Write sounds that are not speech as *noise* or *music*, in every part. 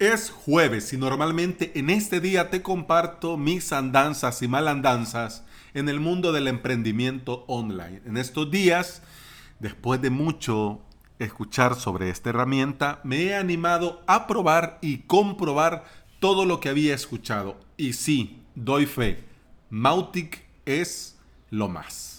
Es jueves y normalmente en este día te comparto mis andanzas y malandanzas en el mundo del emprendimiento online. En estos días, después de mucho escuchar sobre esta herramienta, me he animado a probar y comprobar todo lo que había escuchado. Y sí, doy fe, Mautic es lo más.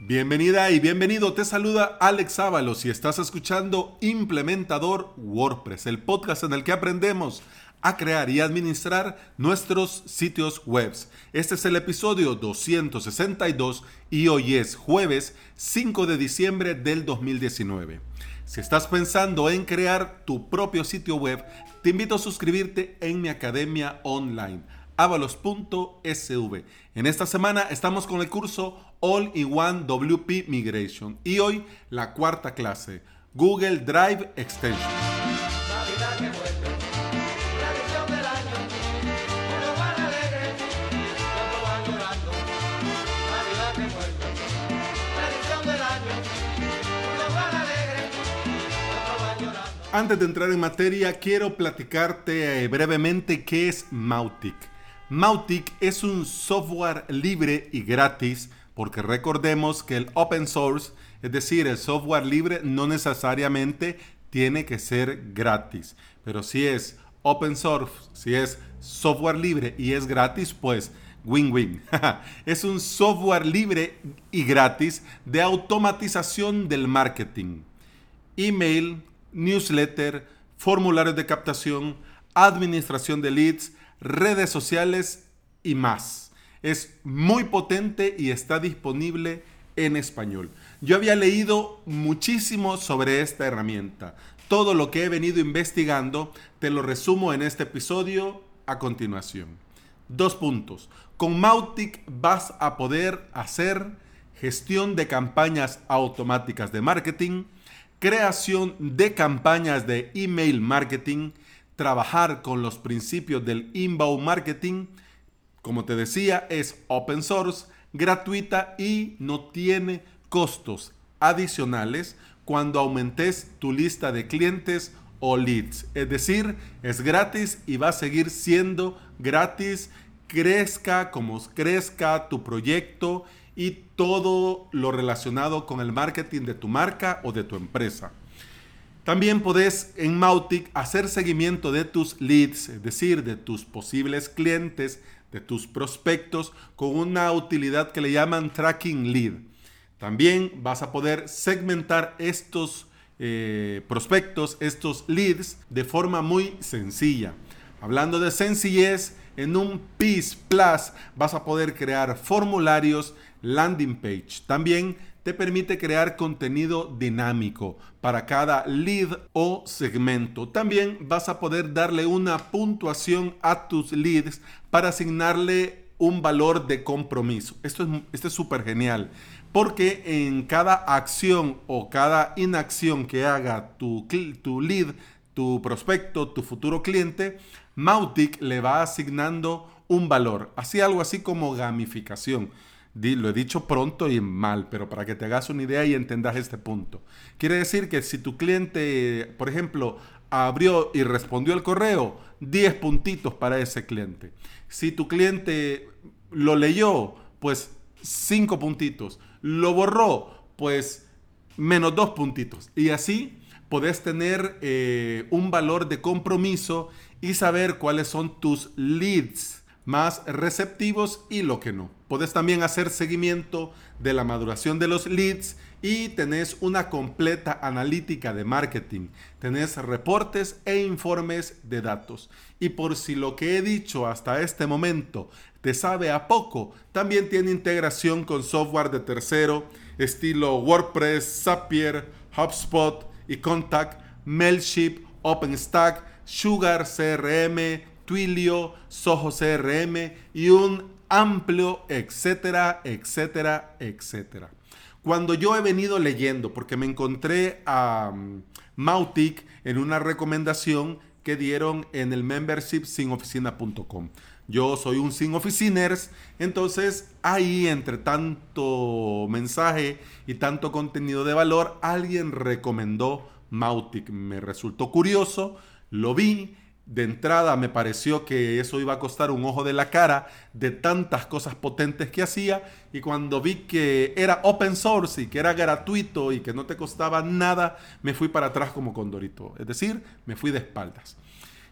Bienvenida y bienvenido, te saluda Alex Ábalos y estás escuchando Implementador WordPress, el podcast en el que aprendemos a crear y administrar nuestros sitios web. Este es el episodio 262 y hoy es jueves 5 de diciembre del 2019. Si estás pensando en crear tu propio sitio web, te invito a suscribirte en mi academia online avalos.sv. En esta semana estamos con el curso All-in-One WP Migration y hoy la cuarta clase, Google Drive Extension. Antes de entrar en materia, quiero platicarte brevemente qué es Mautic. Mautic es un software libre y gratis porque recordemos que el open source, es decir, el software libre no necesariamente tiene que ser gratis, pero si es open source, si es software libre y es gratis, pues win-win. *laughs* es un software libre y gratis de automatización del marketing. Email, newsletter, formularios de captación, administración de leads, redes sociales y más. Es muy potente y está disponible en español. Yo había leído muchísimo sobre esta herramienta. Todo lo que he venido investigando te lo resumo en este episodio a continuación. Dos puntos. Con Mautic vas a poder hacer gestión de campañas automáticas de marketing, creación de campañas de email marketing, trabajar con los principios del inbound marketing. Como te decía, es open source, gratuita y no tiene costos adicionales cuando aumentes tu lista de clientes o leads. Es decir, es gratis y va a seguir siendo gratis, crezca como crezca tu proyecto y todo lo relacionado con el marketing de tu marca o de tu empresa. También podés en Mautic hacer seguimiento de tus leads, es decir, de tus posibles clientes, de tus prospectos, con una utilidad que le llaman Tracking Lead. También vas a poder segmentar estos eh, prospectos, estos leads, de forma muy sencilla. Hablando de sencillez, en un PIS Plus vas a poder crear formularios, landing page. También te permite crear contenido dinámico para cada lead o segmento. También vas a poder darle una puntuación a tus leads para asignarle un valor de compromiso. Esto es súper genial porque en cada acción o cada inacción que haga tu, tu lead, tu prospecto, tu futuro cliente, Mautic le va asignando un valor. Así algo así como gamificación lo he dicho pronto y mal, pero para que te hagas una idea y entendas este punto. Quiere decir que si tu cliente, por ejemplo, abrió y respondió el correo, 10 puntitos para ese cliente. Si tu cliente lo leyó, pues 5 puntitos. Lo borró, pues menos 2 puntitos. Y así podés tener eh, un valor de compromiso y saber cuáles son tus leads más receptivos y lo que no. Puedes también hacer seguimiento de la maduración de los leads y tenés una completa analítica de marketing. Tenés reportes e informes de datos. Y por si lo que he dicho hasta este momento te sabe a poco, también tiene integración con software de tercero, estilo WordPress, Zapier, HubSpot y Contact, Mailship, OpenStack, Sugar CRM, Twilio, Soho CRM y un amplio, etcétera, etcétera, etcétera. Cuando yo he venido leyendo, porque me encontré a um, Mautic en una recomendación que dieron en el membership sinoficina.com. Yo soy un sin oficiners, entonces ahí entre tanto mensaje y tanto contenido de valor, alguien recomendó Mautic. Me resultó curioso, lo vi de entrada me pareció que eso iba a costar un ojo de la cara de tantas cosas potentes que hacía y cuando vi que era open source y que era gratuito y que no te costaba nada, me fui para atrás como Condorito, es decir, me fui de espaldas.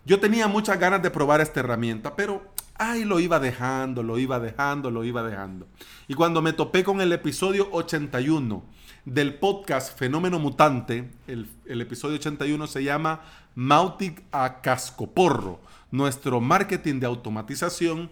Yo tenía muchas ganas de probar esta herramienta, pero ay, lo iba dejando, lo iba dejando, lo iba dejando. Y cuando me topé con el episodio 81 del podcast Fenómeno Mutante, el, episodio 81 se llama Mautic a Cascoporro, nuestro marketing de automatización.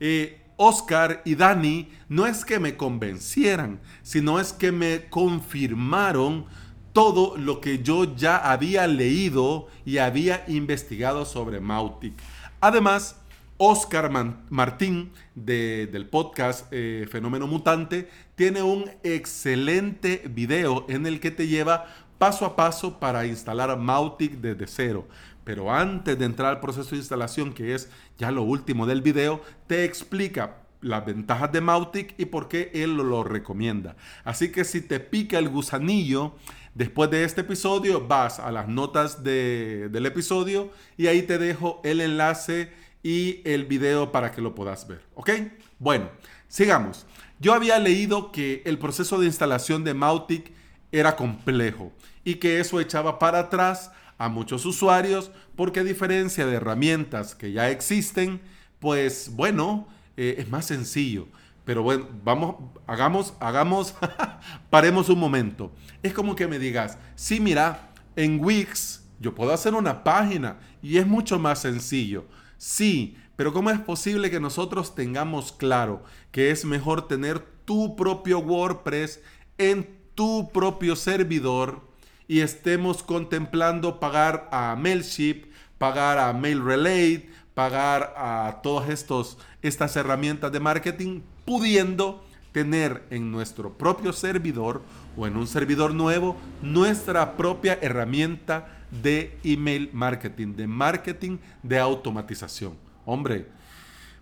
Eh, Oscar y Dani no es que me convencieran, sino es que me confirmaron todo lo que yo ya había leído y había investigado sobre Mautic. Además, Oscar Martín del podcast eh, Fenómeno Mutante tiene un excelente video en el que te lleva paso a paso para instalar Mautic desde cero. Pero antes de entrar al proceso de instalación, que es ya lo último del video, te explica las ventajas de Mautic y por qué él lo recomienda. Así que si te pica el gusanillo, después de este episodio vas a las notas del episodio y ahí te dejo el enlace y el video para que lo puedas ver. ¿Ok? Bueno, sigamos. Yo había leído que el proceso de instalación de Mautic era complejo y que eso echaba para atrás a muchos usuarios porque a diferencia de herramientas que ya existen, pues bueno, eh, es más sencillo. Pero bueno, vamos, hagamos, hagamos, *laughs* paremos un momento. Es como que me digas, sí, mira, en Wix yo puedo hacer una página y es mucho más sencillo. Sí, pero ¿cómo es posible que nosotros tengamos claro que es mejor tener tu propio WordPress en tu propio servidor y estemos contemplando pagar a Mailship, pagar a MailRelay, pagar a todas estos, estas herramientas de marketing, pudiendo tener en nuestro propio servidor o en un servidor nuevo nuestra propia herramienta de email marketing, de marketing de automatización. Hombre,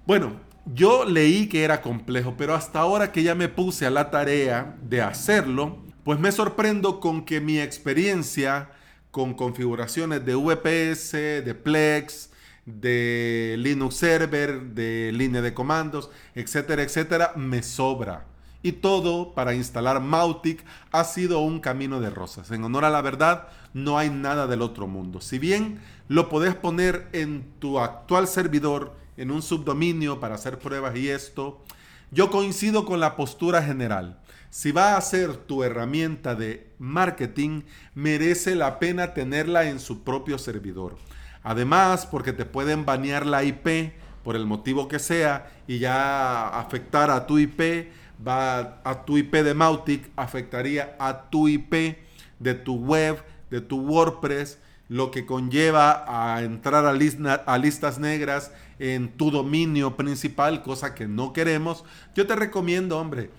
bueno, yo leí que era complejo, pero hasta ahora que ya me puse a la tarea de hacerlo, pues me sorprendo con que mi experiencia con configuraciones de VPS, de Plex, de Linux Server, de línea de comandos, etcétera, etcétera, me sobra. Y todo para instalar Mautic ha sido un camino de rosas. En honor a la verdad, no hay nada del otro mundo. Si bien lo podés poner en tu actual servidor, en un subdominio para hacer pruebas y esto, yo coincido con la postura general. Si va a ser tu herramienta de marketing, merece la pena tenerla en su propio servidor. Además, porque te pueden banear la IP por el motivo que sea y ya afectar a tu IP, va a tu IP de Mautic, afectaría a tu IP de tu web, de tu WordPress, lo que conlleva a entrar a, a listas negras en tu dominio principal, cosa que no queremos. Yo te recomiendo, hombre,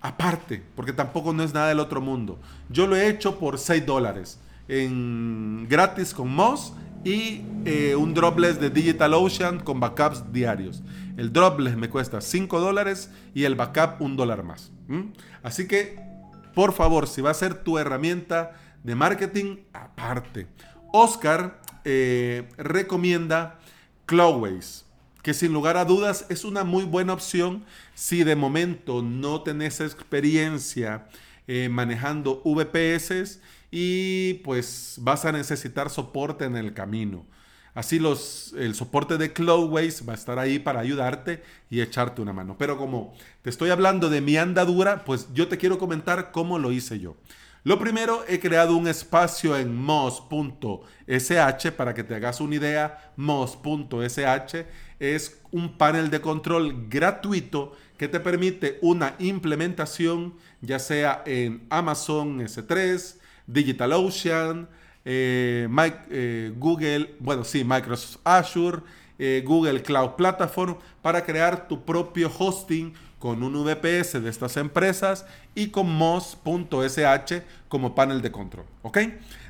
aparte, porque tampoco no es nada del otro mundo. Yo lo he hecho por 6 dólares, en gratis con Moz y eh, un dropless de DigitalOcean con backups diarios. El dropless me cuesta 5 dólares y el backup un dólar más. Así que, por favor, si va a ser tu herramienta de marketing, aparte. Oscar eh, recomienda Cloudways, que sin lugar a dudas es una muy buena opción si de momento no tenés experiencia eh, manejando VPS y pues vas a necesitar soporte en el camino. Así los, el soporte de Cloudways va a estar ahí para ayudarte y echarte una mano. Pero como te estoy hablando de mi andadura, pues yo te quiero comentar cómo lo hice yo. Lo primero, he creado un espacio en mos.sh para que te hagas una idea. mos.sh es un panel de control gratuito que te permite una implementación ya sea en Amazon S3, DigitalOcean, eh, eh, Google, bueno, sí, Microsoft Azure, eh, Google Cloud Platform para crear tu propio hosting con un VPS de estas empresas y con Moz.sh como panel de control. ¿Ok?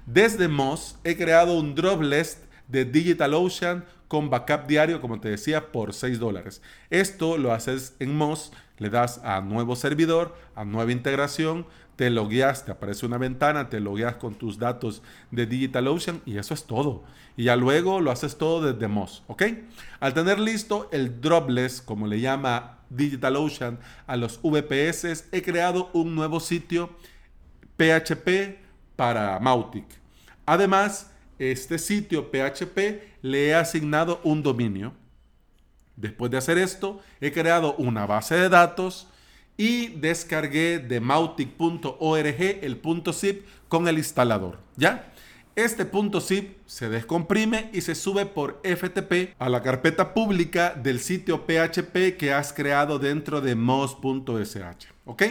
Desde Moz he creado un dropless de DigitalOcean con backup diario, como te decía, por 6 dólares. Esto lo haces en Moz, le das a nuevo servidor, a nueva integración, te logueas, te aparece una ventana, te logueas con tus datos de DigitalOcean y eso es todo. Y ya luego lo haces todo desde Moz, ¿ok? Al tener listo el dropless, como le llama DigitalOcean a los VPS, he creado un nuevo sitio PHP para Mautic. Además, este sitio PHP le he asignado un dominio. Después de hacer esto, he creado una base de datos y descargué de mautic.org el punto zip con el instalador. ¿Ya? Este punto zip se descomprime y se sube por FTP a la carpeta pública del sitio PHP que has creado dentro de mos.sh. ¿Ok?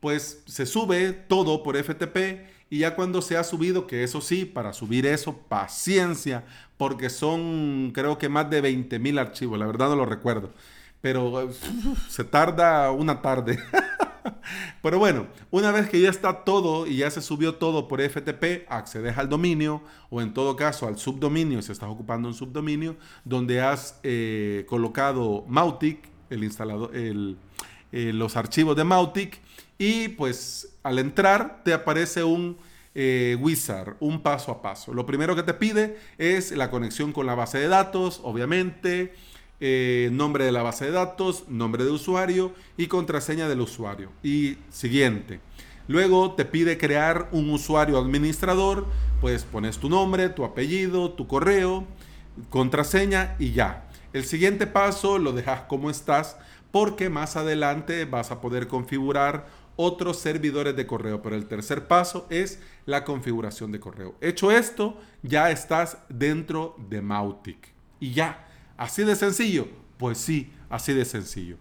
Pues se sube todo por FTP y ya cuando se ha subido, que eso sí, para subir eso, paciencia, porque son creo que más de 20.000 archivos, la verdad no lo recuerdo pero se tarda una tarde. *laughs* pero bueno, una vez que ya está todo y ya se subió todo por FTP, accedes al dominio o en todo caso al subdominio, si estás ocupando un subdominio, donde has eh, colocado Mautic, el instalador, eh, los archivos de Mautic y pues al entrar te aparece un eh, wizard, un paso a paso. Lo primero que te pide es la conexión con la base de datos, obviamente eh, nombre de la base de datos, nombre de usuario y contraseña del usuario. Y siguiente. Luego te pide crear un usuario administrador, pues pones tu nombre, tu apellido, tu correo, contraseña y ya. El siguiente paso lo dejas como estás porque más adelante vas a poder configurar otros servidores de correo. Pero el tercer paso es la configuración de correo. Hecho esto, ya estás dentro de Mautic. Y ya, Así de sencillo. Pues sí, así de sencillo.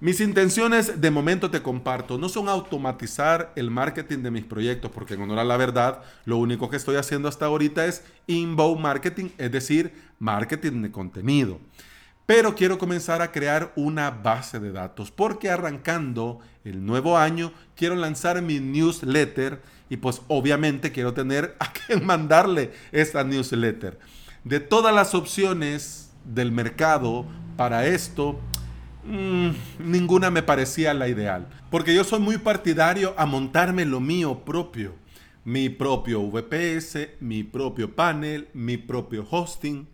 Mis intenciones de momento te comparto, no son automatizar el marketing de mis proyectos, porque en honor a la verdad, lo único que estoy haciendo hasta ahorita es inbound marketing, es decir, marketing de contenido. Pero quiero comenzar a crear una base de datos, porque arrancando el nuevo año quiero lanzar mi newsletter y pues obviamente quiero tener *laughs* a quien mandarle esta newsletter. De todas las opciones del mercado para esto, mm, ninguna me parecía la ideal. Porque yo soy muy partidario a montarme lo mío propio. Mi propio VPS, mi propio panel, mi propio hosting.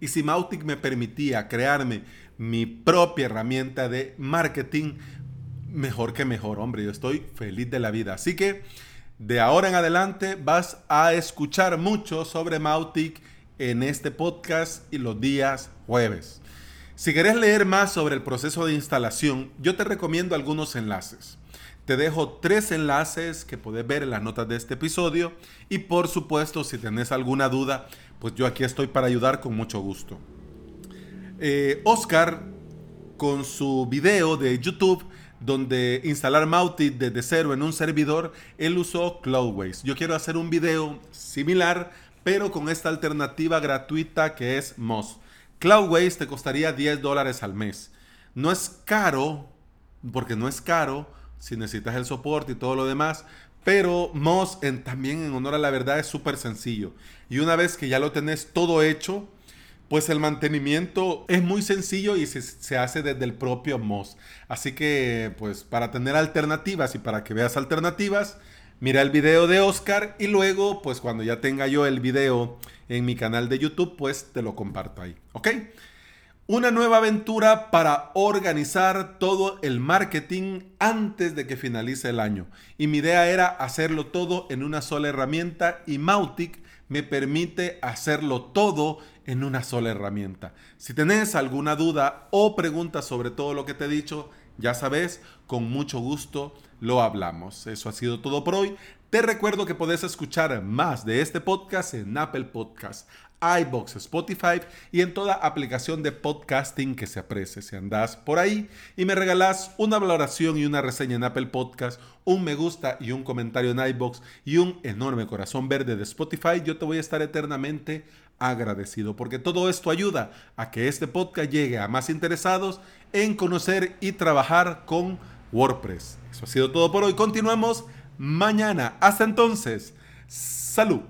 Y si Mautic me permitía crearme mi propia herramienta de marketing, mejor que mejor, hombre, yo estoy feliz de la vida. Así que de ahora en adelante vas a escuchar mucho sobre Mautic en este podcast y los días jueves. Si querés leer más sobre el proceso de instalación, yo te recomiendo algunos enlaces. Te dejo tres enlaces que puedes ver en las notas de este episodio y por supuesto si tenés alguna duda, pues yo aquí estoy para ayudar con mucho gusto. Eh, Oscar, con su video de YouTube, donde instalar Mautic desde cero en un servidor, él usó Cloudways. Yo quiero hacer un video similar pero con esta alternativa gratuita que es Moz. Cloudways te costaría 10 dólares al mes. No es caro, porque no es caro si necesitas el soporte y todo lo demás, pero Moz en, también en honor a la verdad es súper sencillo. Y una vez que ya lo tenés todo hecho, pues el mantenimiento es muy sencillo y se, se, hace desde el propio Moz. Así que, pues para tener alternativas y para que veas alternativas, mira el video de Oscar y luego, pues cuando ya tenga yo el video en mi canal de YouTube, pues te lo comparto ahí, ¿ok? Una nueva aventura para organizar todo el marketing antes de que finalice el año. Y mi idea era hacerlo todo en una sola herramienta y Mautic me permite hacerlo todo en una sola herramienta. Si tenés alguna duda o pregunta sobre todo lo que te he dicho, ya sabes, con mucho gusto lo hablamos. Eso ha sido todo por hoy. Te recuerdo que podés escuchar más de este podcast en Apple Podcast, iBox, Spotify y en toda aplicación de podcasting que se aprecie. Si andás por ahí y me regalás una valoración y una reseña en Apple Podcast, un me gusta y un comentario en iBox y un enorme corazón verde de Spotify, yo te voy a estar eternamente agradecido porque todo esto ayuda a que este podcast llegue a más interesados en conocer y trabajar con WordPress. Eso ha sido todo por hoy. Continuamos mañana. Hasta entonces. Salud.